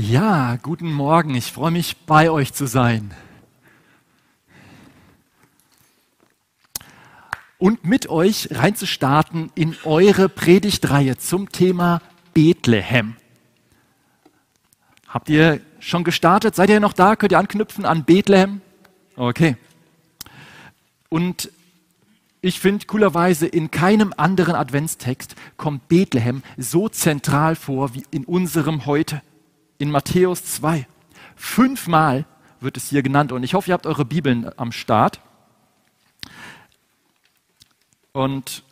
Ja, guten Morgen. Ich freue mich, bei euch zu sein. Und mit euch reinzustarten in eure Predigtreihe zum Thema Bethlehem. Habt ihr schon gestartet? Seid ihr noch da? Könnt ihr anknüpfen an Bethlehem? Okay. Und ich finde coolerweise, in keinem anderen Adventstext kommt Bethlehem so zentral vor wie in unserem heute, in Matthäus 2. Fünfmal wird es hier genannt und ich hoffe, ihr habt eure Bibeln am Start. Und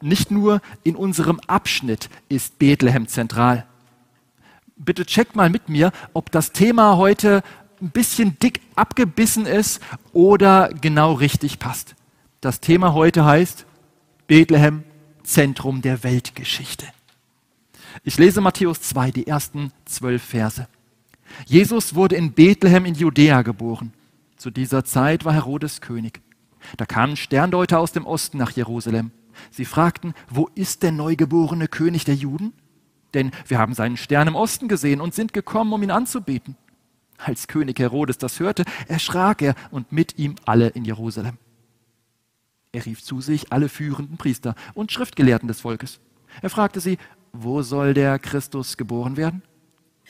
nicht nur in unserem Abschnitt ist Bethlehem zentral. Bitte checkt mal mit mir, ob das Thema heute ein bisschen dick abgebissen ist oder genau richtig passt. Das Thema heute heißt Bethlehem, Zentrum der Weltgeschichte. Ich lese Matthäus 2, die ersten zwölf Verse. Jesus wurde in Bethlehem in Judäa geboren. Zu dieser Zeit war Herodes König. Da kamen Sterndeuter aus dem Osten nach Jerusalem. Sie fragten, wo ist der neugeborene König der Juden? Denn wir haben seinen Stern im Osten gesehen und sind gekommen, um ihn anzubeten. Als König Herodes das hörte, erschrak er und mit ihm alle in Jerusalem. Er rief zu sich alle führenden Priester und Schriftgelehrten des Volkes. Er fragte sie, wo soll der Christus geboren werden?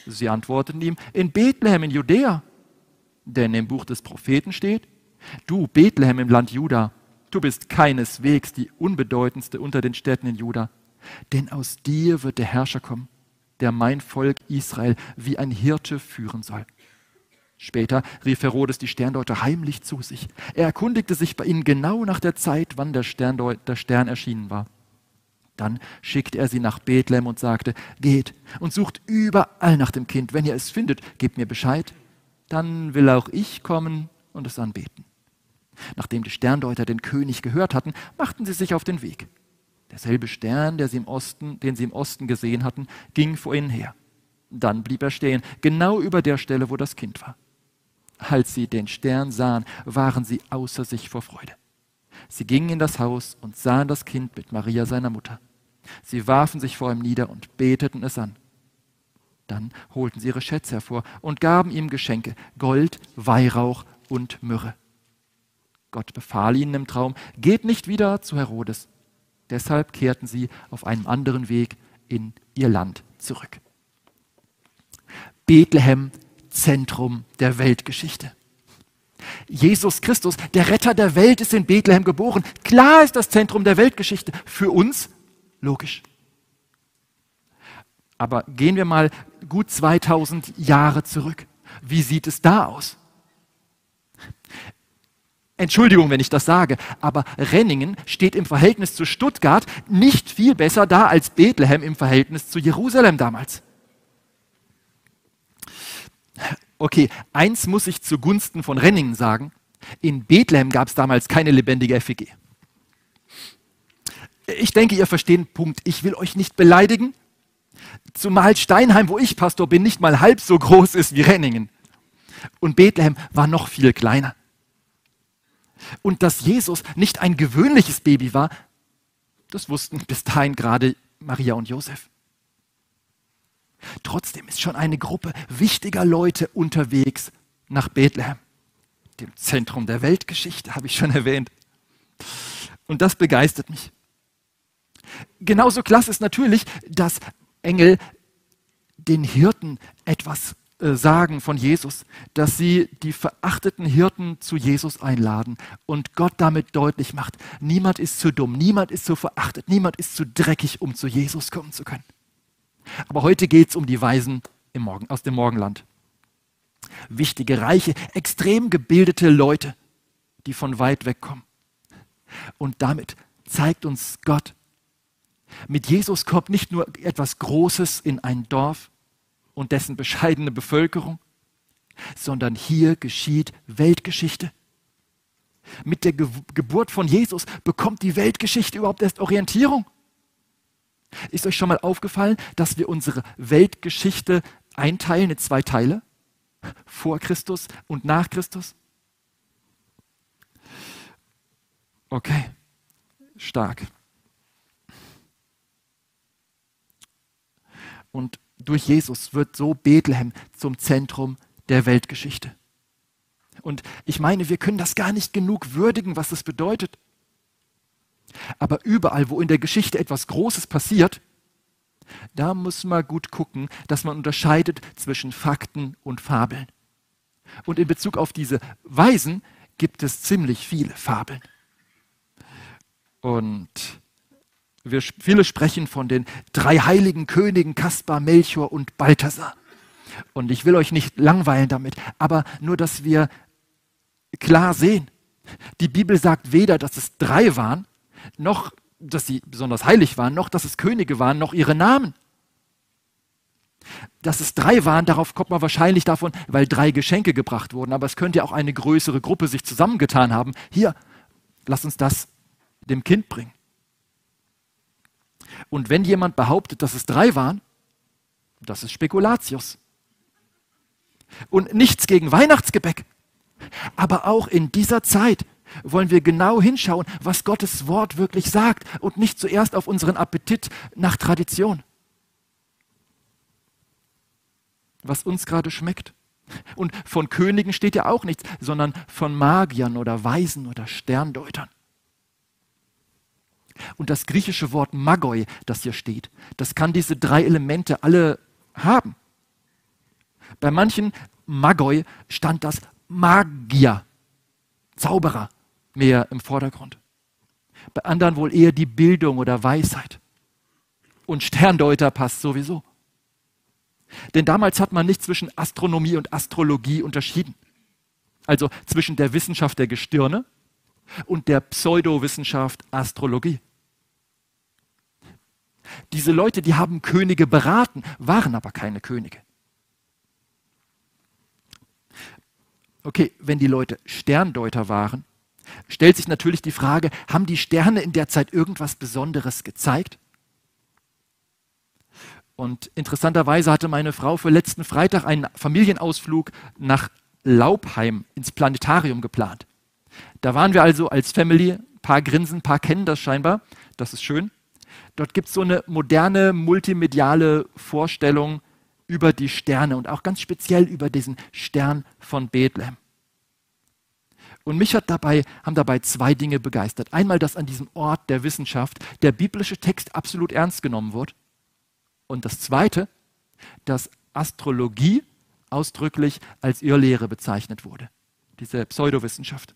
Sie antworteten ihm, in Bethlehem in Judäa. Denn im Buch des Propheten steht, du Bethlehem im Land Juda, du bist keineswegs die unbedeutendste unter den Städten in Juda, denn aus dir wird der Herrscher kommen, der mein Volk Israel wie ein Hirte führen soll. Später rief Herodes die Sterndeuter heimlich zu sich. Er erkundigte sich bei ihnen genau nach der Zeit, wann der, Sterndeut der Stern erschienen war. Dann schickte er sie nach Bethlehem und sagte, geht und sucht überall nach dem Kind. Wenn ihr es findet, gebt mir Bescheid. Dann will auch ich kommen und es anbeten. Nachdem die Sterndeuter den König gehört hatten, machten sie sich auf den Weg. Derselbe Stern, der sie Osten, den sie im Osten gesehen hatten, ging vor ihnen her. Dann blieb er stehen, genau über der Stelle, wo das Kind war. Als sie den Stern sahen, waren sie außer sich vor Freude. Sie gingen in das Haus und sahen das Kind mit Maria seiner Mutter. Sie warfen sich vor ihm nieder und beteten es an. Dann holten sie ihre Schätze hervor und gaben ihm Geschenke, Gold, Weihrauch und Myrrhe. Gott befahl ihnen im Traum, geht nicht wieder zu Herodes. Deshalb kehrten sie auf einem anderen Weg in ihr Land zurück. Bethlehem Zentrum der Weltgeschichte. Jesus Christus, der Retter der Welt, ist in Bethlehem geboren. Klar ist das Zentrum der Weltgeschichte. Für uns logisch. Aber gehen wir mal gut 2000 Jahre zurück. Wie sieht es da aus? Entschuldigung, wenn ich das sage, aber Renningen steht im Verhältnis zu Stuttgart nicht viel besser da als Bethlehem im Verhältnis zu Jerusalem damals. Okay, eins muss ich zugunsten von Renningen sagen. In Bethlehem gab es damals keine lebendige FEG. Ich denke, ihr versteht den Punkt. Ich will euch nicht beleidigen, zumal Steinheim, wo ich Pastor bin, nicht mal halb so groß ist wie Renningen. Und Bethlehem war noch viel kleiner. Und dass Jesus nicht ein gewöhnliches Baby war, das wussten bis dahin gerade Maria und Josef. Trotzdem ist schon eine Gruppe wichtiger Leute unterwegs nach Bethlehem, dem Zentrum der Weltgeschichte, habe ich schon erwähnt. Und das begeistert mich. Genauso klasse ist natürlich, dass Engel den Hirten etwas äh, sagen von Jesus, dass sie die verachteten Hirten zu Jesus einladen und Gott damit deutlich macht, niemand ist zu dumm, niemand ist zu verachtet, niemand ist zu dreckig, um zu Jesus kommen zu können. Aber heute geht es um die Weisen Morgen, aus dem Morgenland. Wichtige, reiche, extrem gebildete Leute, die von weit weg kommen. Und damit zeigt uns Gott, mit Jesus kommt nicht nur etwas Großes in ein Dorf und dessen bescheidene Bevölkerung, sondern hier geschieht Weltgeschichte. Mit der Ge Geburt von Jesus bekommt die Weltgeschichte überhaupt erst Orientierung. Ist euch schon mal aufgefallen, dass wir unsere Weltgeschichte einteilen in zwei Teile? Vor Christus und nach Christus? Okay, stark. Und Durch Jesus wird so Bethlehem zum Zentrum der Weltgeschichte. Und ich meine, wir können das gar nicht genug würdigen, was es bedeutet. Aber überall, wo in der Geschichte etwas Großes passiert, da muss man gut gucken, dass man unterscheidet zwischen Fakten und Fabeln. Und in Bezug auf diese Weisen gibt es ziemlich viele Fabeln. Und wir, viele sprechen von den drei heiligen Königen Kaspar, Melchior und Balthasar. Und ich will euch nicht langweilen damit, aber nur, dass wir klar sehen, die Bibel sagt weder, dass es drei waren, noch, dass sie besonders heilig waren, noch, dass es Könige waren, noch ihre Namen. Dass es drei waren, darauf kommt man wahrscheinlich davon, weil drei Geschenke gebracht wurden. Aber es könnte ja auch eine größere Gruppe sich zusammengetan haben. Hier, lass uns das dem Kind bringen. Und wenn jemand behauptet, dass es drei waren, das ist Spekulatius. Und nichts gegen Weihnachtsgebäck. Aber auch in dieser Zeit wollen wir genau hinschauen, was Gottes Wort wirklich sagt und nicht zuerst auf unseren Appetit nach Tradition. Was uns gerade schmeckt. Und von Königen steht ja auch nichts, sondern von Magiern oder Weisen oder Sterndeutern. Und das griechische Wort Magoi, das hier steht, das kann diese drei Elemente alle haben. Bei manchen Magoi stand das Magier, Zauberer, mehr im Vordergrund. Bei anderen wohl eher die Bildung oder Weisheit. Und Sterndeuter passt sowieso. Denn damals hat man nicht zwischen Astronomie und Astrologie unterschieden. Also zwischen der Wissenschaft der Gestirne und der Pseudowissenschaft Astrologie. Diese Leute, die haben Könige beraten, waren aber keine Könige. Okay, wenn die Leute Sterndeuter waren, stellt sich natürlich die Frage, haben die Sterne in der Zeit irgendwas Besonderes gezeigt? Und interessanterweise hatte meine Frau für letzten Freitag einen Familienausflug nach Laubheim ins Planetarium geplant. Da waren wir also als Family, ein paar grinsen, ein paar kennen das scheinbar, das ist schön. Dort gibt es so eine moderne multimediale Vorstellung über die Sterne und auch ganz speziell über diesen Stern von Bethlehem. Und mich hat dabei, haben dabei zwei Dinge begeistert. Einmal, dass an diesem Ort der Wissenschaft der biblische Text absolut ernst genommen wird. Und das Zweite, dass Astrologie ausdrücklich als Irrlehre bezeichnet wurde. Diese Pseudowissenschaft.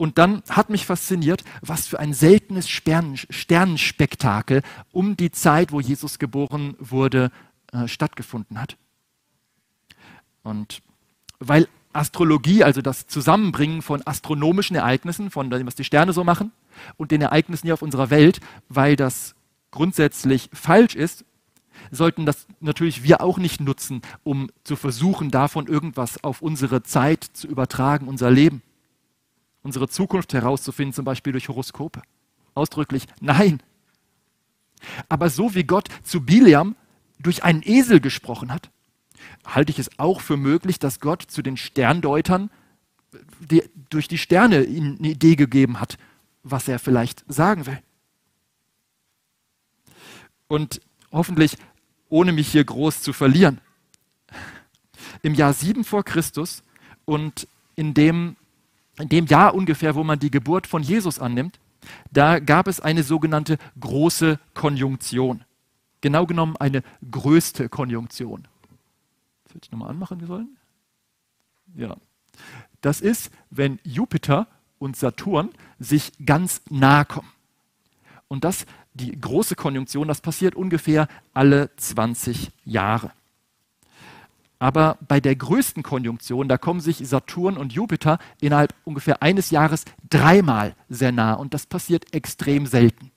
Und dann hat mich fasziniert, was für ein seltenes Stern, Sternenspektakel um die Zeit, wo Jesus geboren wurde, äh, stattgefunden hat. Und weil Astrologie, also das Zusammenbringen von astronomischen Ereignissen, von dem, was die Sterne so machen, und den Ereignissen hier auf unserer Welt, weil das grundsätzlich falsch ist, sollten das natürlich wir auch nicht nutzen, um zu versuchen, davon irgendwas auf unsere Zeit zu übertragen, unser Leben unsere Zukunft herauszufinden, zum Beispiel durch Horoskope. Ausdrücklich nein. Aber so wie Gott zu Biliam durch einen Esel gesprochen hat, halte ich es auch für möglich, dass Gott zu den Sterndeutern die, durch die Sterne ihnen eine Idee gegeben hat, was er vielleicht sagen will. Und hoffentlich, ohne mich hier groß zu verlieren, im Jahr 7 vor Christus und in dem in dem Jahr ungefähr, wo man die Geburt von Jesus annimmt, da gab es eine sogenannte große Konjunktion. Genau genommen eine größte Konjunktion. Das hätte ich nochmal anmachen sollen. Ja. Das ist, wenn Jupiter und Saturn sich ganz nahe kommen. Und das, die große Konjunktion, das passiert ungefähr alle 20 Jahre. Aber bei der größten Konjunktion, da kommen sich Saturn und Jupiter innerhalb ungefähr eines Jahres dreimal sehr nah und das passiert extrem selten.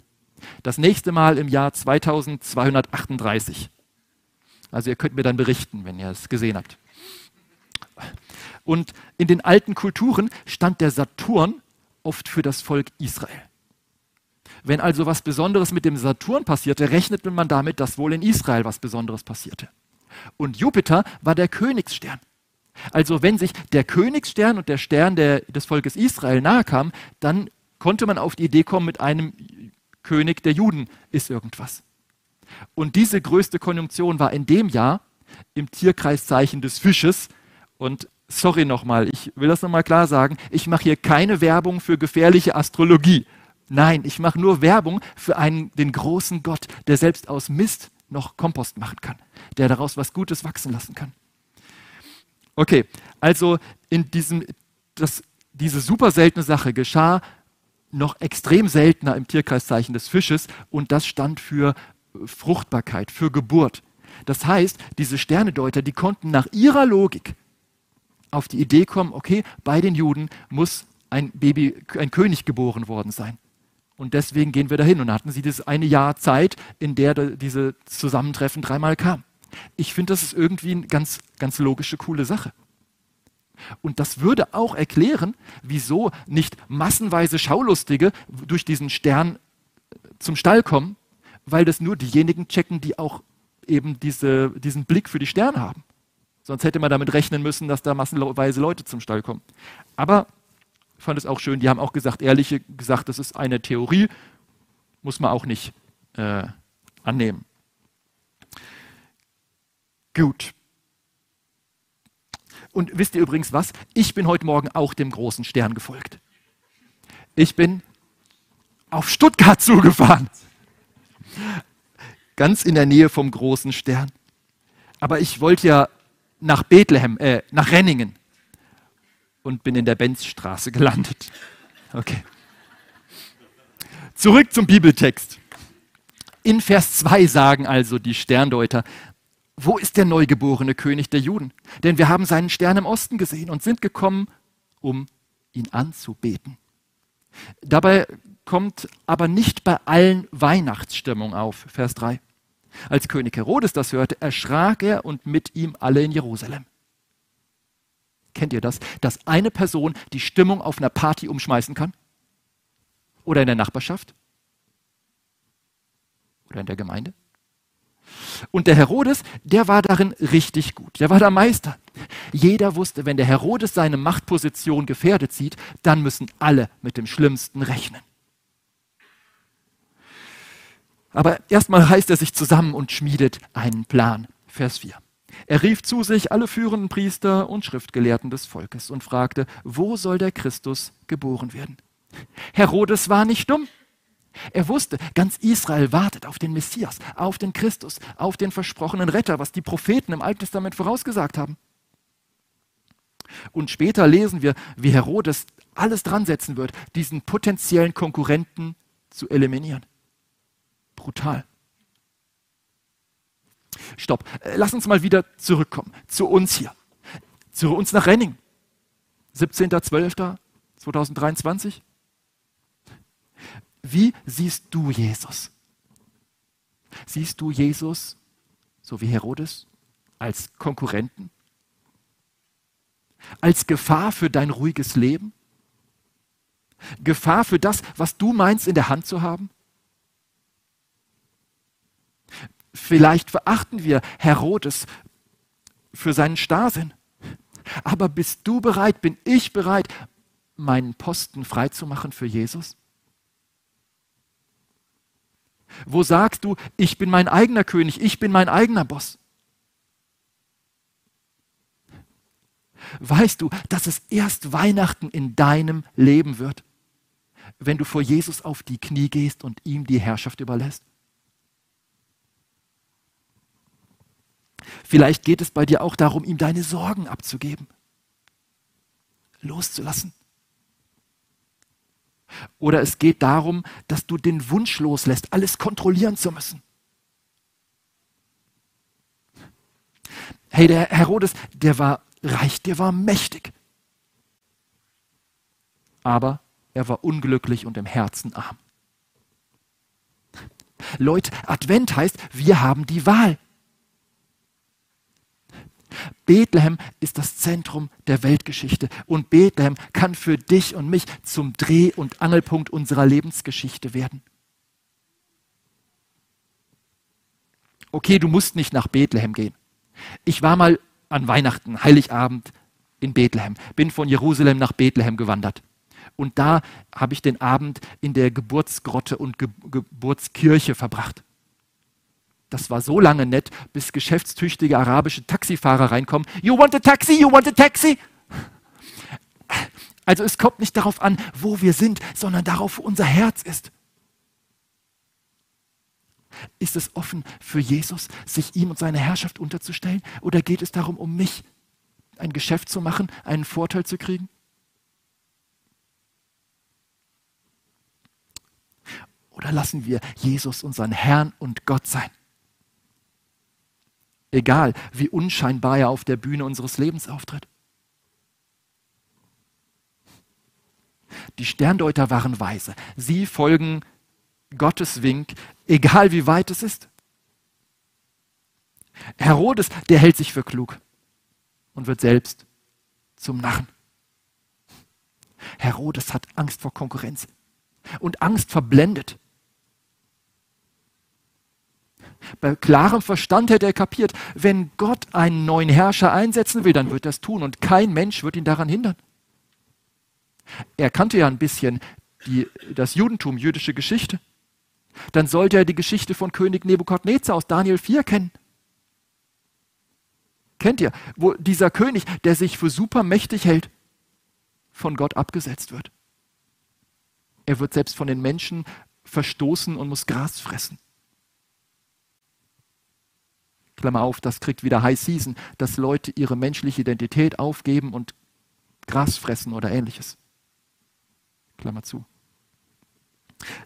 Das nächste Mal im Jahr 2238. Also ihr könnt mir dann berichten, wenn ihr es gesehen habt. Und in den alten Kulturen stand der Saturn oft für das Volk Israel. Wenn also was Besonderes mit dem Saturn passierte, rechnete man damit, dass wohl in Israel was Besonderes passierte. Und Jupiter war der Königsstern. Also wenn sich der Königsstern und der Stern der, des Volkes Israel nahe kamen, dann konnte man auf die Idee kommen, mit einem König der Juden ist irgendwas. Und diese größte Konjunktion war in dem Jahr im Tierkreiszeichen des Fisches. Und sorry nochmal, ich will das nochmal klar sagen, ich mache hier keine Werbung für gefährliche Astrologie. Nein, ich mache nur Werbung für einen, den großen Gott, der selbst aus Mist noch Kompost machen kann, der daraus was Gutes wachsen lassen kann. Okay, also in diesem, das, diese super seltene Sache geschah noch extrem seltener im Tierkreiszeichen des Fisches und das stand für Fruchtbarkeit, für Geburt. Das heißt, diese Sternedeuter, die konnten nach ihrer Logik auf die Idee kommen, okay, bei den Juden muss ein Baby, ein König geboren worden sein. Und deswegen gehen wir dahin. Und hatten sie das eine Jahr Zeit, in der diese Zusammentreffen dreimal kam. Ich finde, das ist irgendwie eine ganz, ganz logische, coole Sache. Und das würde auch erklären, wieso nicht massenweise Schaulustige durch diesen Stern zum Stall kommen, weil das nur diejenigen checken, die auch eben diese, diesen Blick für die Sterne haben. Sonst hätte man damit rechnen müssen, dass da massenweise Leute zum Stall kommen. Aber fand es auch schön, die haben auch gesagt, ehrlich gesagt, das ist eine Theorie, muss man auch nicht äh, annehmen. Gut. Und wisst ihr übrigens was? Ich bin heute Morgen auch dem großen Stern gefolgt. Ich bin auf Stuttgart zugefahren. Ganz in der Nähe vom großen Stern. Aber ich wollte ja nach Bethlehem, äh, nach Renningen und bin in der Benzstraße gelandet. Okay. Zurück zum Bibeltext. In Vers 2 sagen also die Sterndeuter, wo ist der neugeborene König der Juden? Denn wir haben seinen Stern im Osten gesehen und sind gekommen, um ihn anzubeten. Dabei kommt aber nicht bei allen Weihnachtsstimmung auf, Vers 3. Als König Herodes das hörte, erschrak er und mit ihm alle in Jerusalem. Kennt ihr das? Dass eine Person die Stimmung auf einer Party umschmeißen kann? Oder in der Nachbarschaft? Oder in der Gemeinde? Und der Herodes, der war darin richtig gut. Der war der Meister. Jeder wusste, wenn der Herodes seine Machtposition gefährdet sieht, dann müssen alle mit dem Schlimmsten rechnen. Aber erstmal reißt er sich zusammen und schmiedet einen Plan. Vers 4. Er rief zu sich alle führenden Priester und Schriftgelehrten des Volkes und fragte, wo soll der Christus geboren werden? Herodes war nicht dumm. Er wusste, ganz Israel wartet auf den Messias, auf den Christus, auf den versprochenen Retter, was die Propheten im Alten Testament vorausgesagt haben. Und später lesen wir, wie Herodes alles dran setzen wird, diesen potenziellen Konkurrenten zu eliminieren. Brutal. Stopp. Äh, lass uns mal wieder zurückkommen. Zu uns hier. Zu uns nach Renning. 17.12.2023. Wie siehst du Jesus? Siehst du Jesus, so wie Herodes, als Konkurrenten? Als Gefahr für dein ruhiges Leben? Gefahr für das, was du meinst in der Hand zu haben? Vielleicht verachten wir Herodes für seinen Starrsinn. Aber bist du bereit, bin ich bereit, meinen Posten freizumachen für Jesus? Wo sagst du, ich bin mein eigener König, ich bin mein eigener Boss? Weißt du, dass es erst Weihnachten in deinem Leben wird, wenn du vor Jesus auf die Knie gehst und ihm die Herrschaft überlässt? Vielleicht geht es bei dir auch darum, ihm deine Sorgen abzugeben, loszulassen. Oder es geht darum, dass du den Wunsch loslässt, alles kontrollieren zu müssen. Hey, der Herodes, der war reich, der war mächtig. Aber er war unglücklich und im Herzen arm. Leute, Advent heißt, wir haben die Wahl. Bethlehem ist das Zentrum der Weltgeschichte und Bethlehem kann für dich und mich zum Dreh- und Angelpunkt unserer Lebensgeschichte werden. Okay, du musst nicht nach Bethlehem gehen. Ich war mal an Weihnachten, Heiligabend in Bethlehem, bin von Jerusalem nach Bethlehem gewandert. Und da habe ich den Abend in der Geburtsgrotte und Ge Geburtskirche verbracht. Das war so lange nett, bis geschäftstüchtige arabische Taxifahrer reinkommen. You want a taxi? You want a taxi? Also es kommt nicht darauf an, wo wir sind, sondern darauf, wo unser Herz ist. Ist es offen für Jesus, sich ihm und seine Herrschaft unterzustellen? Oder geht es darum, um mich ein Geschäft zu machen, einen Vorteil zu kriegen? Oder lassen wir Jesus unseren Herrn und Gott sein? Egal, wie unscheinbar er auf der Bühne unseres Lebens auftritt. Die Sterndeuter waren weise. Sie folgen Gottes Wink, egal wie weit es ist. Herodes, der hält sich für klug und wird selbst zum Narren. Herodes hat Angst vor Konkurrenz und Angst verblendet. Bei klarem Verstand hätte er kapiert, wenn Gott einen neuen Herrscher einsetzen will, dann wird er es tun und kein Mensch wird ihn daran hindern. Er kannte ja ein bisschen die, das Judentum, jüdische Geschichte. Dann sollte er die Geschichte von König Nebukadnezar aus Daniel 4 kennen. Kennt ihr, wo dieser König, der sich für supermächtig hält, von Gott abgesetzt wird. Er wird selbst von den Menschen verstoßen und muss Gras fressen. Klammer auf, das kriegt wieder High Season, dass Leute ihre menschliche Identität aufgeben und Gras fressen oder ähnliches. Klammer zu.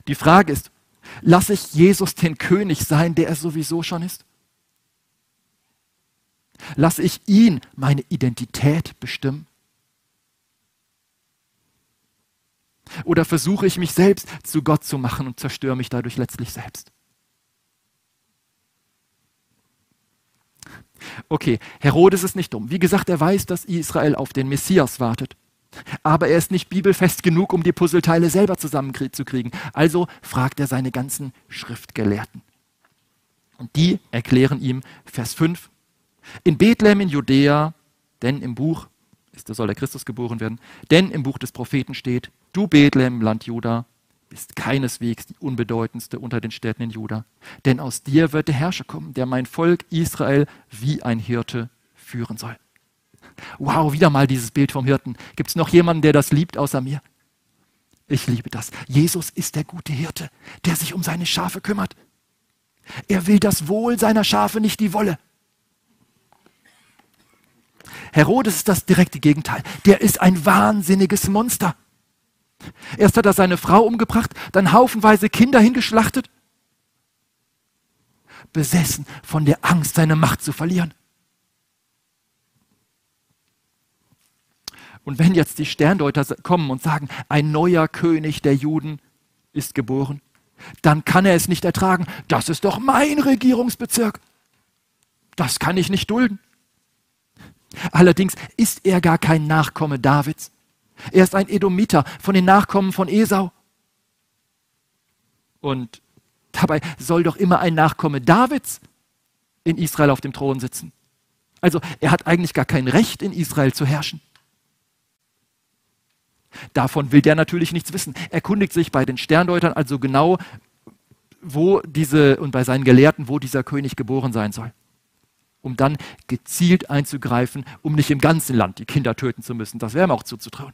Die Frage ist, lasse ich Jesus den König sein, der er sowieso schon ist? Lasse ich ihn meine Identität bestimmen? Oder versuche ich mich selbst zu Gott zu machen und zerstöre mich dadurch letztlich selbst? Okay, Herodes ist nicht dumm. Wie gesagt, er weiß, dass Israel auf den Messias wartet. Aber er ist nicht bibelfest genug, um die Puzzleteile selber zusammenzukriegen. Also fragt er seine ganzen Schriftgelehrten. Und die erklären ihm, Vers 5, in Bethlehem in Judäa, denn im Buch, ist, da soll der Christus geboren werden, denn im Buch des Propheten steht, du Bethlehem Land Juda, bist keineswegs die unbedeutendste unter den Städten in Juda. Denn aus dir wird der Herrscher kommen, der mein Volk Israel wie ein Hirte führen soll. Wow, wieder mal dieses Bild vom Hirten. Gibt es noch jemanden, der das liebt außer mir? Ich liebe das. Jesus ist der gute Hirte, der sich um seine Schafe kümmert. Er will das Wohl seiner Schafe, nicht die Wolle. Herodes ist das direkte Gegenteil. Der ist ein wahnsinniges Monster. Erst hat er seine Frau umgebracht, dann haufenweise Kinder hingeschlachtet. Besessen von der Angst, seine Macht zu verlieren. Und wenn jetzt die Sterndeuter kommen und sagen, ein neuer König der Juden ist geboren, dann kann er es nicht ertragen. Das ist doch mein Regierungsbezirk. Das kann ich nicht dulden. Allerdings ist er gar kein Nachkomme Davids. Er ist ein Edomiter von den Nachkommen von Esau. Und dabei soll doch immer ein Nachkomme Davids in Israel auf dem Thron sitzen. Also er hat eigentlich gar kein Recht, in Israel zu herrschen. Davon will der natürlich nichts wissen. Er kundigt sich bei den Sterndeutern also genau, wo diese und bei seinen Gelehrten, wo dieser König geboren sein soll. Um dann gezielt einzugreifen, um nicht im ganzen Land die Kinder töten zu müssen. Das wäre ihm auch zuzutrauen.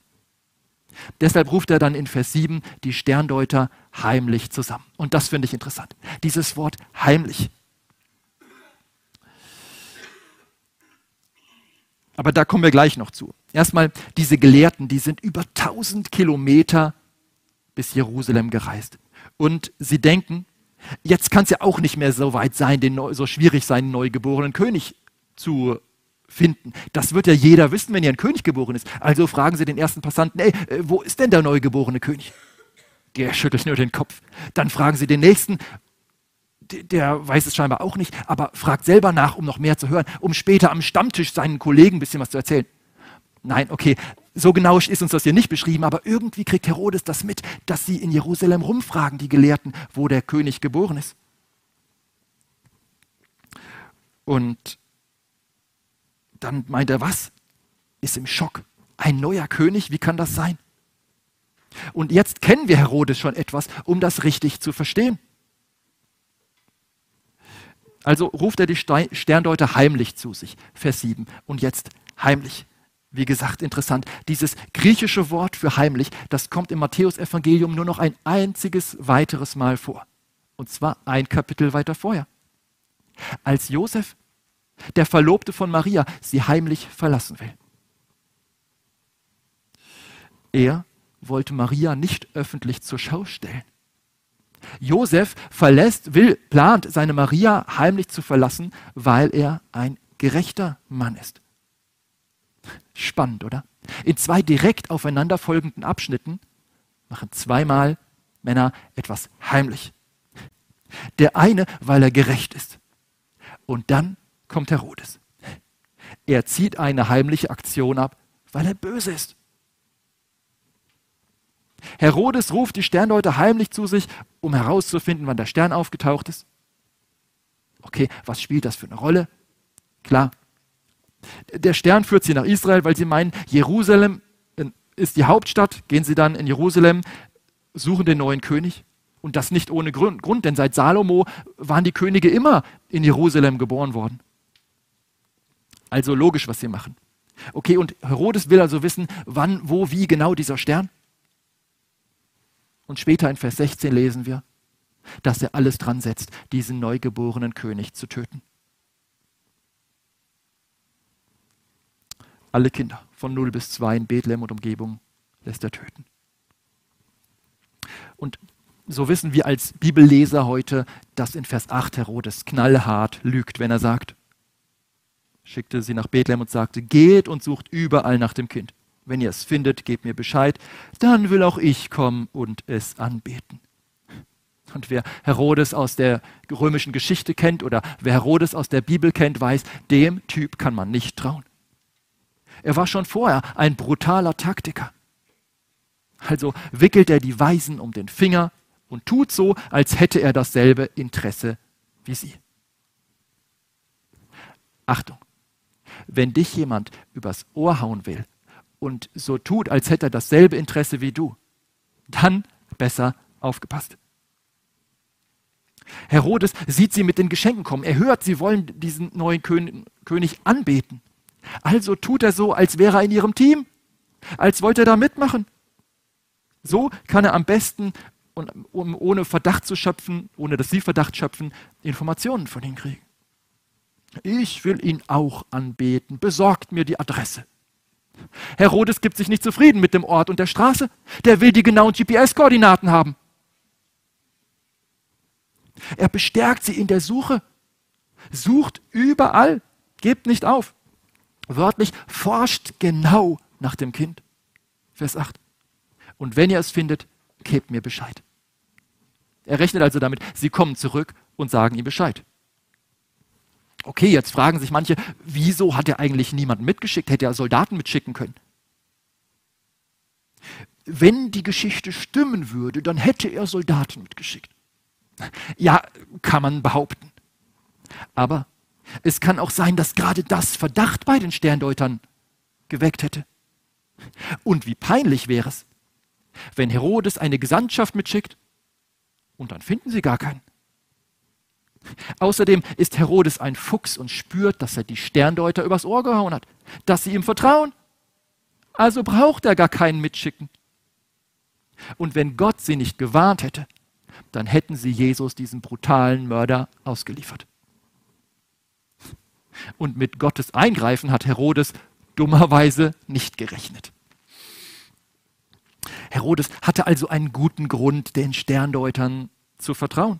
Deshalb ruft er dann in Vers 7 die Sterndeuter heimlich zusammen. Und das finde ich interessant. Dieses Wort heimlich. Aber da kommen wir gleich noch zu. Erstmal, diese Gelehrten, die sind über 1000 Kilometer bis Jerusalem gereist. Und sie denken, jetzt kann es ja auch nicht mehr so weit sein, den, so schwierig sein, neugeborenen König zu finden. Das wird ja jeder wissen, wenn hier ein König geboren ist. Also fragen sie den ersten Passanten, ey, äh, wo ist denn der neugeborene König? Der schüttelt nur den Kopf. Dann fragen sie den nächsten, der weiß es scheinbar auch nicht, aber fragt selber nach, um noch mehr zu hören, um später am Stammtisch seinen Kollegen ein bisschen was zu erzählen. Nein, okay, so genau ist uns das hier nicht beschrieben, aber irgendwie kriegt Herodes das mit, dass sie in Jerusalem rumfragen, die Gelehrten, wo der König geboren ist. Und dann meint er, was? Ist im Schock. Ein neuer König, wie kann das sein? Und jetzt kennen wir Herodes schon etwas, um das richtig zu verstehen. Also ruft er die Sterndeuter heimlich zu sich. Vers 7. Und jetzt heimlich. Wie gesagt, interessant. Dieses griechische Wort für heimlich, das kommt im Matthäusevangelium nur noch ein einziges weiteres Mal vor. Und zwar ein Kapitel weiter vorher. Als Josef, der Verlobte von Maria, sie heimlich verlassen will. Er wollte Maria nicht öffentlich zur Schau stellen. Josef verlässt, will, plant, seine Maria heimlich zu verlassen, weil er ein gerechter Mann ist. Spannend, oder? In zwei direkt aufeinanderfolgenden Abschnitten machen zweimal Männer etwas heimlich. Der eine, weil er gerecht ist. Und dann kommt Herodes. Er zieht eine heimliche Aktion ab, weil er böse ist. Herodes ruft die Sterndeuter heimlich zu sich, um herauszufinden, wann der Stern aufgetaucht ist. Okay, was spielt das für eine Rolle? Klar, der Stern führt sie nach Israel, weil sie meinen, Jerusalem äh, ist die Hauptstadt. Gehen sie dann in Jerusalem, suchen den neuen König. Und das nicht ohne Grund, denn seit Salomo waren die Könige immer in Jerusalem geboren worden. Also logisch, was sie machen. Okay, und Herodes will also wissen, wann, wo, wie genau dieser Stern. Und später in Vers 16 lesen wir, dass er alles dran setzt, diesen neugeborenen König zu töten. Alle Kinder von 0 bis 2 in Bethlehem und Umgebung lässt er töten. Und so wissen wir als Bibelleser heute, dass in Vers 8 Herodes knallhart lügt, wenn er sagt, schickte sie nach Bethlehem und sagte, geht und sucht überall nach dem Kind. Wenn ihr es findet, gebt mir Bescheid, dann will auch ich kommen und es anbeten. Und wer Herodes aus der römischen Geschichte kennt oder wer Herodes aus der Bibel kennt, weiß, dem Typ kann man nicht trauen. Er war schon vorher ein brutaler Taktiker. Also wickelt er die Weisen um den Finger und tut so, als hätte er dasselbe Interesse wie sie. Achtung, wenn dich jemand übers Ohr hauen will und so tut, als hätte er dasselbe Interesse wie du, dann besser aufgepasst. Herodes sieht sie mit den Geschenken kommen. Er hört, sie wollen diesen neuen König anbeten. Also tut er so, als wäre er in ihrem Team, als wollte er da mitmachen. So kann er am besten, um ohne Verdacht zu schöpfen, ohne dass sie Verdacht schöpfen, Informationen von ihnen kriegen. Ich will ihn auch anbeten, besorgt mir die Adresse. Herodes gibt sich nicht zufrieden mit dem Ort und der Straße, der will die genauen GPS-Koordinaten haben. Er bestärkt sie in der Suche, sucht überall, gebt nicht auf. Wörtlich, forscht genau nach dem Kind. Vers 8. Und wenn ihr es findet, gebt mir Bescheid. Er rechnet also damit, sie kommen zurück und sagen ihm Bescheid. Okay, jetzt fragen sich manche, wieso hat er eigentlich niemanden mitgeschickt? Hätte er Soldaten mitschicken können? Wenn die Geschichte stimmen würde, dann hätte er Soldaten mitgeschickt. Ja, kann man behaupten. Aber es kann auch sein, dass gerade das Verdacht bei den Sterndeutern geweckt hätte. Und wie peinlich wäre es, wenn Herodes eine Gesandtschaft mitschickt und dann finden sie gar keinen. Außerdem ist Herodes ein Fuchs und spürt, dass er die Sterndeuter übers Ohr gehauen hat, dass sie ihm vertrauen. Also braucht er gar keinen mitschicken. Und wenn Gott sie nicht gewarnt hätte, dann hätten sie Jesus, diesen brutalen Mörder, ausgeliefert. Und mit Gottes Eingreifen hat Herodes dummerweise nicht gerechnet. Herodes hatte also einen guten Grund, den Sterndeutern zu vertrauen.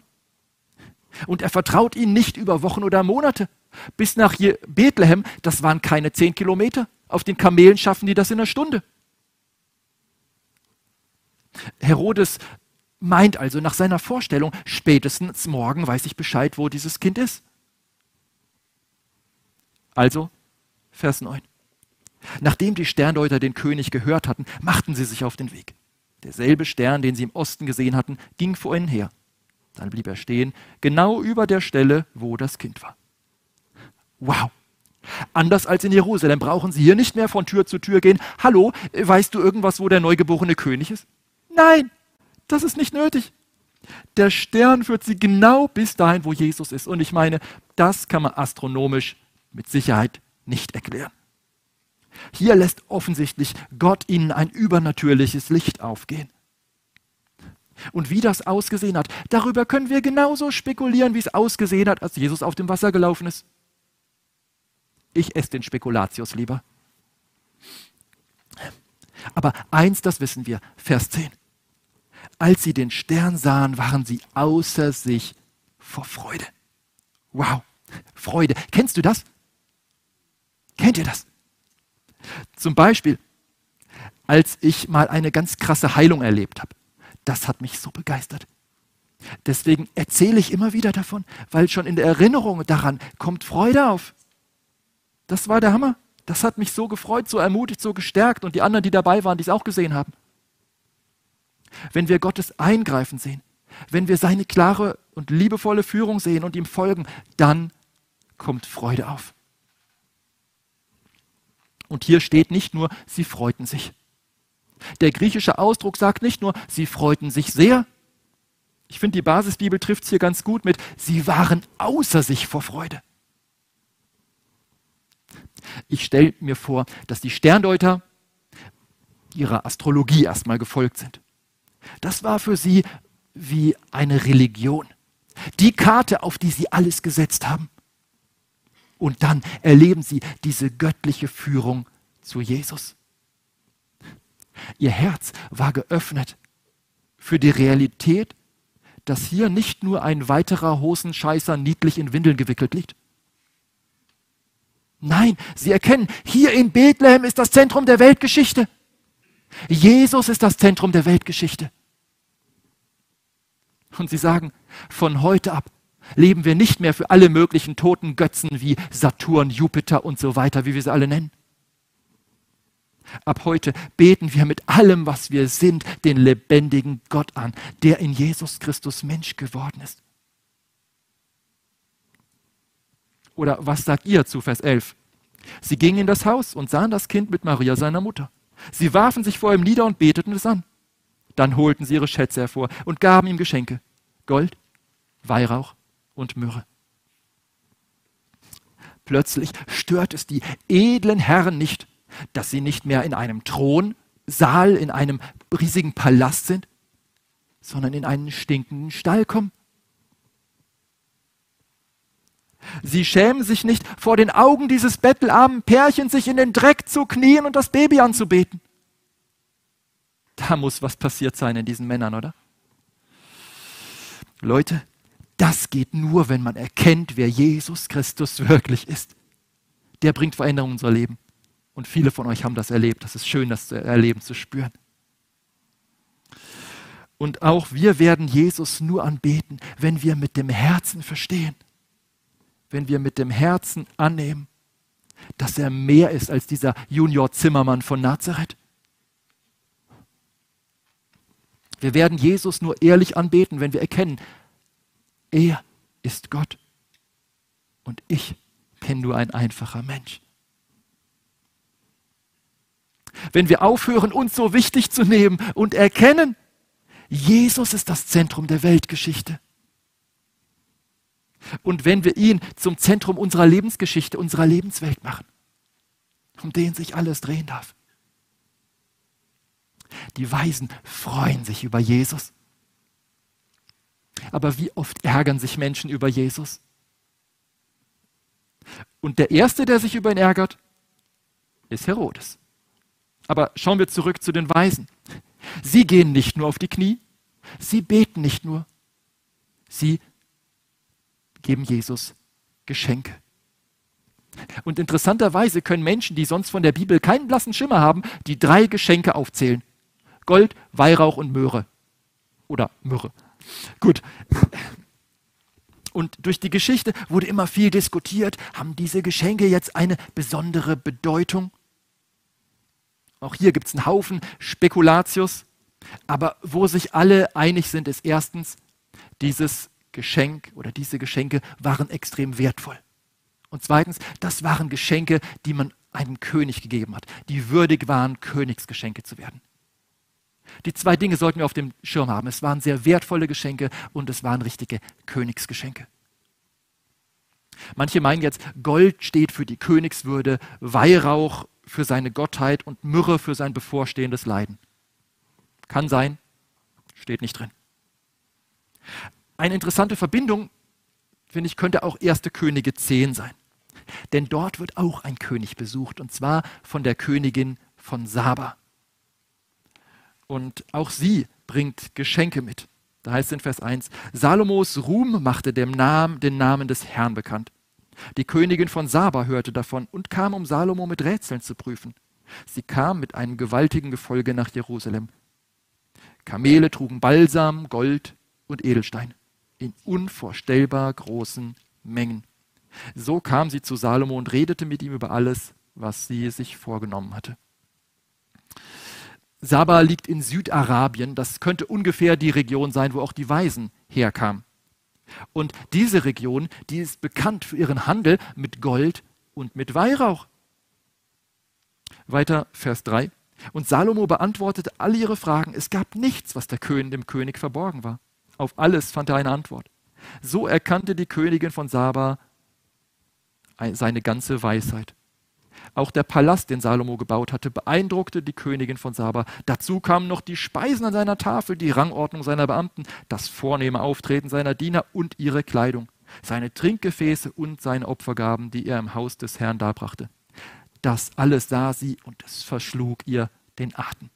Und er vertraut ihnen nicht über Wochen oder Monate. Bis nach Bethlehem, das waren keine zehn Kilometer. Auf den Kamelen schaffen die das in einer Stunde. Herodes meint also nach seiner Vorstellung, spätestens morgen weiß ich Bescheid, wo dieses Kind ist. Also, Vers 9. Nachdem die Sterndeuter den König gehört hatten, machten sie sich auf den Weg. Derselbe Stern, den sie im Osten gesehen hatten, ging vor ihnen her. Dann blieb er stehen, genau über der Stelle, wo das Kind war. Wow! Anders als in Jerusalem brauchen sie hier nicht mehr von Tür zu Tür gehen. Hallo, weißt du irgendwas, wo der neugeborene König ist? Nein, das ist nicht nötig. Der Stern führt sie genau bis dahin, wo Jesus ist. Und ich meine, das kann man astronomisch mit Sicherheit nicht erklären. Hier lässt offensichtlich Gott ihnen ein übernatürliches Licht aufgehen. Und wie das ausgesehen hat, darüber können wir genauso spekulieren, wie es ausgesehen hat, als Jesus auf dem Wasser gelaufen ist. Ich esse den Spekulatius lieber. Aber eins, das wissen wir, Vers 10. Als sie den Stern sahen, waren sie außer sich vor Freude. Wow, Freude. Kennst du das? Kennt ihr das? Zum Beispiel, als ich mal eine ganz krasse Heilung erlebt habe. Das hat mich so begeistert. Deswegen erzähle ich immer wieder davon, weil schon in der Erinnerung daran kommt Freude auf. Das war der Hammer. Das hat mich so gefreut, so ermutigt, so gestärkt und die anderen, die dabei waren, die es auch gesehen haben. Wenn wir Gottes Eingreifen sehen, wenn wir seine klare und liebevolle Führung sehen und ihm folgen, dann kommt Freude auf. Und hier steht nicht nur, sie freuten sich. Der griechische Ausdruck sagt nicht nur, sie freuten sich sehr. Ich finde, die Basisbibel trifft es hier ganz gut mit, sie waren außer sich vor Freude. Ich stelle mir vor, dass die Sterndeuter ihrer Astrologie erstmal gefolgt sind. Das war für sie wie eine Religion. Die Karte, auf die sie alles gesetzt haben. Und dann erleben sie diese göttliche Führung zu Jesus. Ihr Herz war geöffnet für die Realität, dass hier nicht nur ein weiterer Hosenscheißer niedlich in Windeln gewickelt liegt. Nein, sie erkennen, hier in Bethlehem ist das Zentrum der Weltgeschichte. Jesus ist das Zentrum der Weltgeschichte. Und sie sagen, von heute ab leben wir nicht mehr für alle möglichen toten Götzen wie Saturn, Jupiter und so weiter, wie wir sie alle nennen. Ab heute beten wir mit allem, was wir sind, den lebendigen Gott an, der in Jesus Christus Mensch geworden ist. Oder was sagt ihr zu Vers 11? Sie gingen in das Haus und sahen das Kind mit Maria, seiner Mutter. Sie warfen sich vor ihm nieder und beteten es an. Dann holten sie ihre Schätze hervor und gaben ihm Geschenke: Gold, Weihrauch und Myrrhe. Plötzlich stört es die edlen Herren nicht, dass sie nicht mehr in einem Thronsaal, in einem riesigen Palast sind, sondern in einen stinkenden Stall kommen. Sie schämen sich nicht, vor den Augen dieses bettelarmen Pärchens sich in den Dreck zu knien und das Baby anzubeten. Da muss was passiert sein in diesen Männern, oder? Leute, das geht nur, wenn man erkennt, wer Jesus Christus wirklich ist. Der bringt Veränderung in unser Leben. Und viele von euch haben das erlebt. Das ist schön, das zu erleben, zu spüren. Und auch wir werden Jesus nur anbeten, wenn wir mit dem Herzen verstehen, wenn wir mit dem Herzen annehmen, dass er mehr ist als dieser Junior Zimmermann von Nazareth. Wir werden Jesus nur ehrlich anbeten, wenn wir erkennen, er ist Gott und ich bin nur ein einfacher Mensch. Wenn wir aufhören, uns so wichtig zu nehmen und erkennen, Jesus ist das Zentrum der Weltgeschichte. Und wenn wir ihn zum Zentrum unserer Lebensgeschichte, unserer Lebenswelt machen, um den sich alles drehen darf. Die Weisen freuen sich über Jesus. Aber wie oft ärgern sich Menschen über Jesus? Und der Erste, der sich über ihn ärgert, ist Herodes. Aber schauen wir zurück zu den Weisen. Sie gehen nicht nur auf die Knie, sie beten nicht nur, sie geben Jesus Geschenke. Und interessanterweise können Menschen, die sonst von der Bibel keinen blassen Schimmer haben, die drei Geschenke aufzählen. Gold, Weihrauch und Möhre. Oder Myrrhe. Gut. Und durch die Geschichte wurde immer viel diskutiert. Haben diese Geschenke jetzt eine besondere Bedeutung? Auch hier gibt es einen Haufen Spekulatius. Aber wo sich alle einig sind, ist erstens, dieses Geschenk oder diese Geschenke waren extrem wertvoll. Und zweitens, das waren Geschenke, die man einem König gegeben hat, die würdig waren, Königsgeschenke zu werden. Die zwei Dinge sollten wir auf dem Schirm haben. Es waren sehr wertvolle Geschenke und es waren richtige Königsgeschenke. Manche meinen jetzt, Gold steht für die Königswürde, Weihrauch für seine Gottheit und Myrrhe für sein bevorstehendes Leiden. Kann sein, steht nicht drin. Eine interessante Verbindung, finde ich, könnte auch 1. Könige 10 sein. Denn dort wird auch ein König besucht, und zwar von der Königin von Saba. Und auch sie bringt Geschenke mit. Da heißt es in Vers 1, Salomos Ruhm machte dem Namen, den Namen des Herrn bekannt. Die Königin von Saba hörte davon und kam, um Salomo mit Rätseln zu prüfen. Sie kam mit einem gewaltigen Gefolge nach Jerusalem. Kamele trugen Balsam, Gold und Edelstein in unvorstellbar großen Mengen. So kam sie zu Salomo und redete mit ihm über alles, was sie sich vorgenommen hatte. Saba liegt in Südarabien. Das könnte ungefähr die Region sein, wo auch die Weisen herkamen. Und diese Region, die ist bekannt für ihren Handel mit Gold und mit Weihrauch. Weiter Vers 3. Und Salomo beantwortete alle ihre Fragen. Es gab nichts, was der König dem König verborgen war. Auf alles fand er eine Antwort. So erkannte die Königin von Saba seine ganze Weisheit. Auch der Palast, den Salomo gebaut hatte, beeindruckte die Königin von Saba. Dazu kamen noch die Speisen an seiner Tafel, die Rangordnung seiner Beamten, das vornehme Auftreten seiner Diener und ihre Kleidung, seine Trinkgefäße und seine Opfergaben, die er im Haus des Herrn darbrachte. Das alles sah sie und es verschlug ihr den Atem.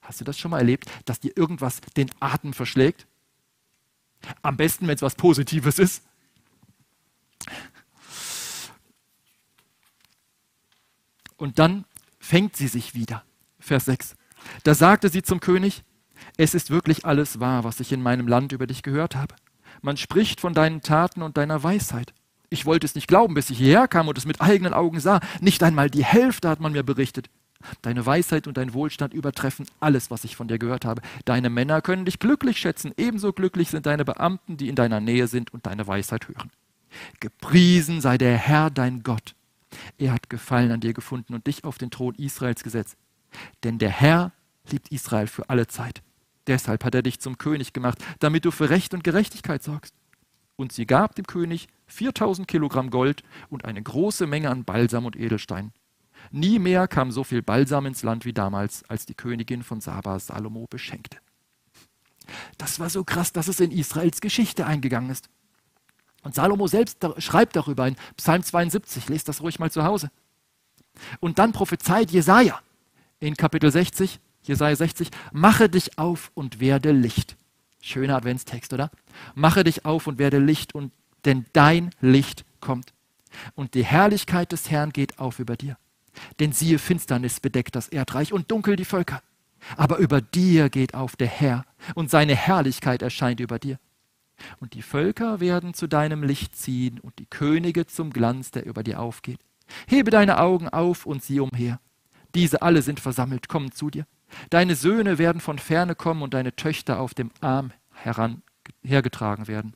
Hast du das schon mal erlebt, dass dir irgendwas den Atem verschlägt? Am besten, wenn es was Positives ist. Und dann fängt sie sich wieder. Vers 6. Da sagte sie zum König, es ist wirklich alles wahr, was ich in meinem Land über dich gehört habe. Man spricht von deinen Taten und deiner Weisheit. Ich wollte es nicht glauben, bis ich hierher kam und es mit eigenen Augen sah. Nicht einmal die Hälfte hat man mir berichtet. Deine Weisheit und dein Wohlstand übertreffen alles, was ich von dir gehört habe. Deine Männer können dich glücklich schätzen. Ebenso glücklich sind deine Beamten, die in deiner Nähe sind und deine Weisheit hören. Gepriesen sei der Herr, dein Gott, er hat Gefallen an dir gefunden und dich auf den Thron Israels gesetzt. Denn der Herr liebt Israel für alle Zeit. Deshalb hat er dich zum König gemacht, damit du für Recht und Gerechtigkeit sorgst. Und sie gab dem König 4000 Kilogramm Gold und eine große Menge an Balsam und Edelstein. Nie mehr kam so viel Balsam ins Land wie damals, als die Königin von Saba Salomo beschenkte. Das war so krass, dass es in Israels Geschichte eingegangen ist. Und Salomo selbst schreibt darüber in Psalm 72, lest das ruhig mal zu Hause. Und dann prophezeit Jesaja in Kapitel 60, Jesaja 60, mache dich auf und werde Licht. Schöner Adventstext, oder? Mache dich auf und werde Licht, und, denn dein Licht kommt. Und die Herrlichkeit des Herrn geht auf über dir. Denn siehe, Finsternis bedeckt das Erdreich und dunkel die Völker. Aber über dir geht auf der Herr, und seine Herrlichkeit erscheint über dir. Und die Völker werden zu deinem Licht ziehen und die Könige zum Glanz, der über dir aufgeht. Hebe deine Augen auf und sieh umher. Diese alle sind versammelt, kommen zu dir. Deine Söhne werden von ferne kommen und deine Töchter auf dem Arm heran, hergetragen werden.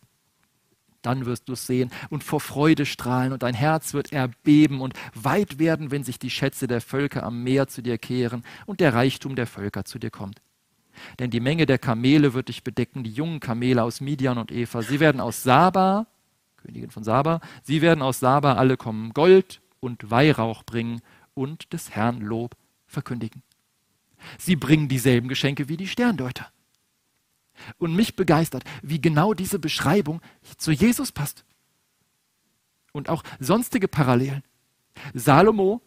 Dann wirst du es sehen und vor Freude strahlen und dein Herz wird erbeben und weit werden, wenn sich die Schätze der Völker am Meer zu dir kehren und der Reichtum der Völker zu dir kommt. Denn die Menge der Kamele wird dich bedecken, die jungen Kamele aus Midian und Eva. Sie werden aus Saba, Königin von Saba, sie werden aus Saba alle kommen, Gold und Weihrauch bringen und des Herrn Lob verkündigen. Sie bringen dieselben Geschenke wie die Sterndeuter. Und mich begeistert, wie genau diese Beschreibung zu Jesus passt. Und auch sonstige Parallelen. Salomo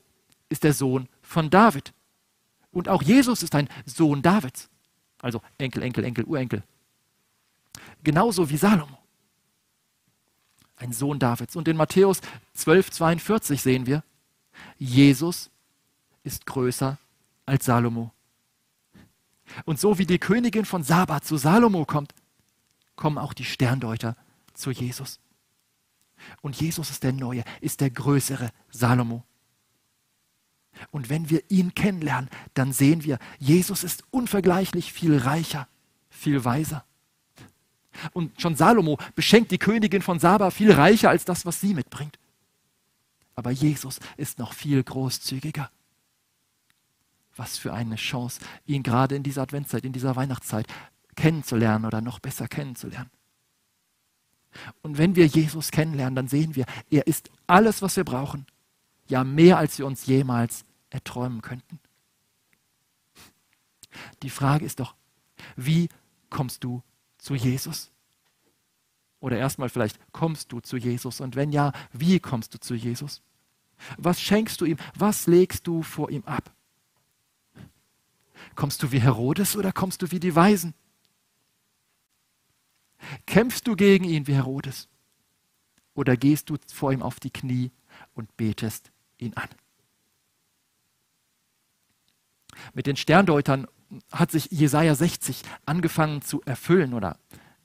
ist der Sohn von David. Und auch Jesus ist ein Sohn Davids. Also Enkel, Enkel, Enkel, Urenkel. Genauso wie Salomo. Ein Sohn Davids. Und in Matthäus 12, 42 sehen wir, Jesus ist größer als Salomo. Und so wie die Königin von Saba zu Salomo kommt, kommen auch die Sterndeuter zu Jesus. Und Jesus ist der Neue, ist der größere Salomo. Und wenn wir ihn kennenlernen, dann sehen wir, Jesus ist unvergleichlich viel reicher, viel weiser. Und schon Salomo beschenkt die Königin von Saba viel reicher als das, was sie mitbringt. Aber Jesus ist noch viel großzügiger. Was für eine Chance, ihn gerade in dieser Adventszeit, in dieser Weihnachtszeit kennenzulernen oder noch besser kennenzulernen. Und wenn wir Jesus kennenlernen, dann sehen wir, er ist alles, was wir brauchen. Ja, mehr als wir uns jemals erträumen könnten. Die Frage ist doch, wie kommst du zu Jesus? Oder erstmal vielleicht, kommst du zu Jesus? Und wenn ja, wie kommst du zu Jesus? Was schenkst du ihm? Was legst du vor ihm ab? Kommst du wie Herodes oder kommst du wie die Weisen? Kämpfst du gegen ihn wie Herodes? Oder gehst du vor ihm auf die Knie und betest ihn an? Mit den Sterndeutern hat sich Jesaja 60 angefangen zu erfüllen oder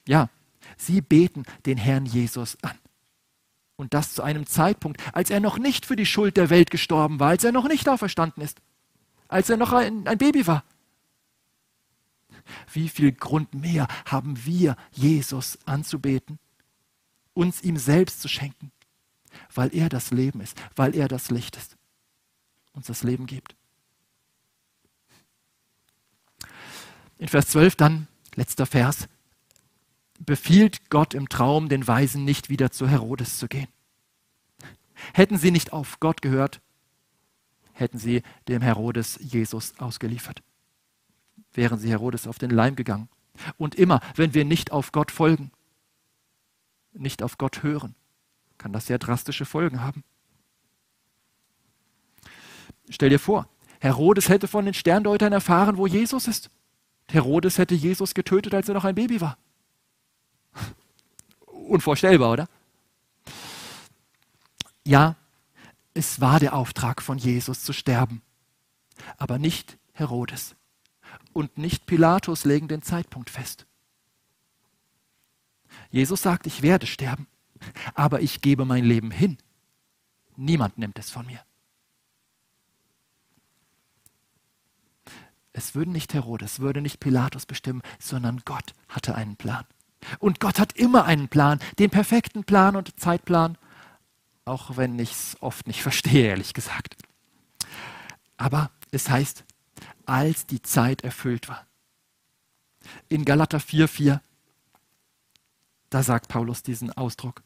ja, sie beten den Herrn Jesus an. Und das zu einem Zeitpunkt, als er noch nicht für die Schuld der Welt gestorben war, als er noch nicht auferstanden ist, als er noch ein, ein Baby war. Wie viel Grund mehr haben wir, Jesus anzubeten, uns ihm selbst zu schenken, weil er das Leben ist, weil er das Licht ist, uns das Leben gibt. In Vers 12 dann, letzter Vers, befiehlt Gott im Traum den Weisen nicht wieder zu Herodes zu gehen. Hätten sie nicht auf Gott gehört, hätten sie dem Herodes Jesus ausgeliefert. Wären sie Herodes auf den Leim gegangen. Und immer, wenn wir nicht auf Gott folgen, nicht auf Gott hören, kann das sehr drastische Folgen haben. Stell dir vor, Herodes hätte von den Sterndeutern erfahren, wo Jesus ist. Herodes hätte Jesus getötet, als er noch ein Baby war. Unvorstellbar, oder? Ja, es war der Auftrag von Jesus zu sterben, aber nicht Herodes und nicht Pilatus legen den Zeitpunkt fest. Jesus sagt, ich werde sterben, aber ich gebe mein Leben hin. Niemand nimmt es von mir. Es würde nicht Herodes, würde nicht Pilatus bestimmen, sondern Gott hatte einen Plan. Und Gott hat immer einen Plan, den perfekten Plan und Zeitplan, auch wenn ich es oft nicht verstehe, ehrlich gesagt. Aber es heißt, als die Zeit erfüllt war. In Galater 4,4, da sagt Paulus diesen Ausdruck.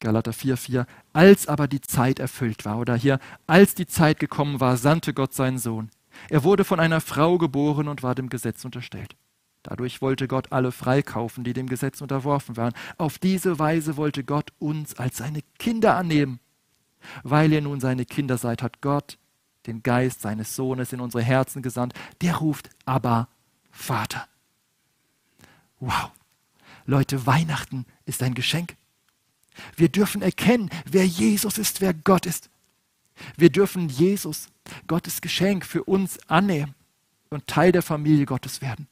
Galater 4,4, als aber die Zeit erfüllt war, oder hier, als die Zeit gekommen war, sandte Gott seinen Sohn er wurde von einer Frau geboren und war dem Gesetz unterstellt. Dadurch wollte Gott alle freikaufen, die dem Gesetz unterworfen waren. Auf diese Weise wollte Gott uns als seine Kinder annehmen. Weil ihr nun seine Kinder seid, hat Gott den Geist seines Sohnes in unsere Herzen gesandt. Der ruft aber Vater. Wow. Leute, Weihnachten ist ein Geschenk. Wir dürfen erkennen, wer Jesus ist, wer Gott ist. Wir dürfen Jesus, Gottes Geschenk für uns annehmen und Teil der Familie Gottes werden.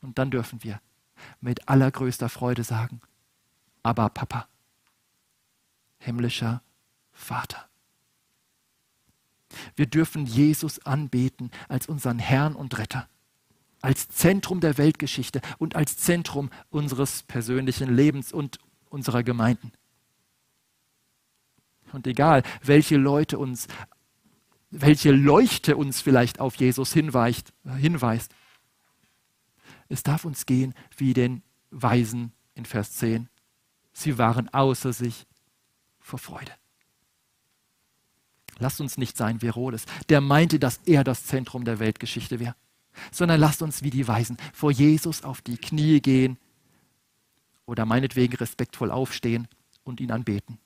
Und dann dürfen wir mit allergrößter Freude sagen, aber Papa, himmlischer Vater. Wir dürfen Jesus anbeten als unseren Herrn und Retter, als Zentrum der Weltgeschichte und als Zentrum unseres persönlichen Lebens und unserer Gemeinden. Und egal, welche Leute uns, welche Leuchte uns vielleicht auf Jesus hinweist, hinweist, es darf uns gehen wie den Weisen in Vers 10. Sie waren außer sich vor Freude. Lasst uns nicht sein wie Herodes, der meinte, dass er das Zentrum der Weltgeschichte wäre, sondern lasst uns wie die Weisen vor Jesus auf die Knie gehen oder meinetwegen respektvoll aufstehen und ihn anbeten.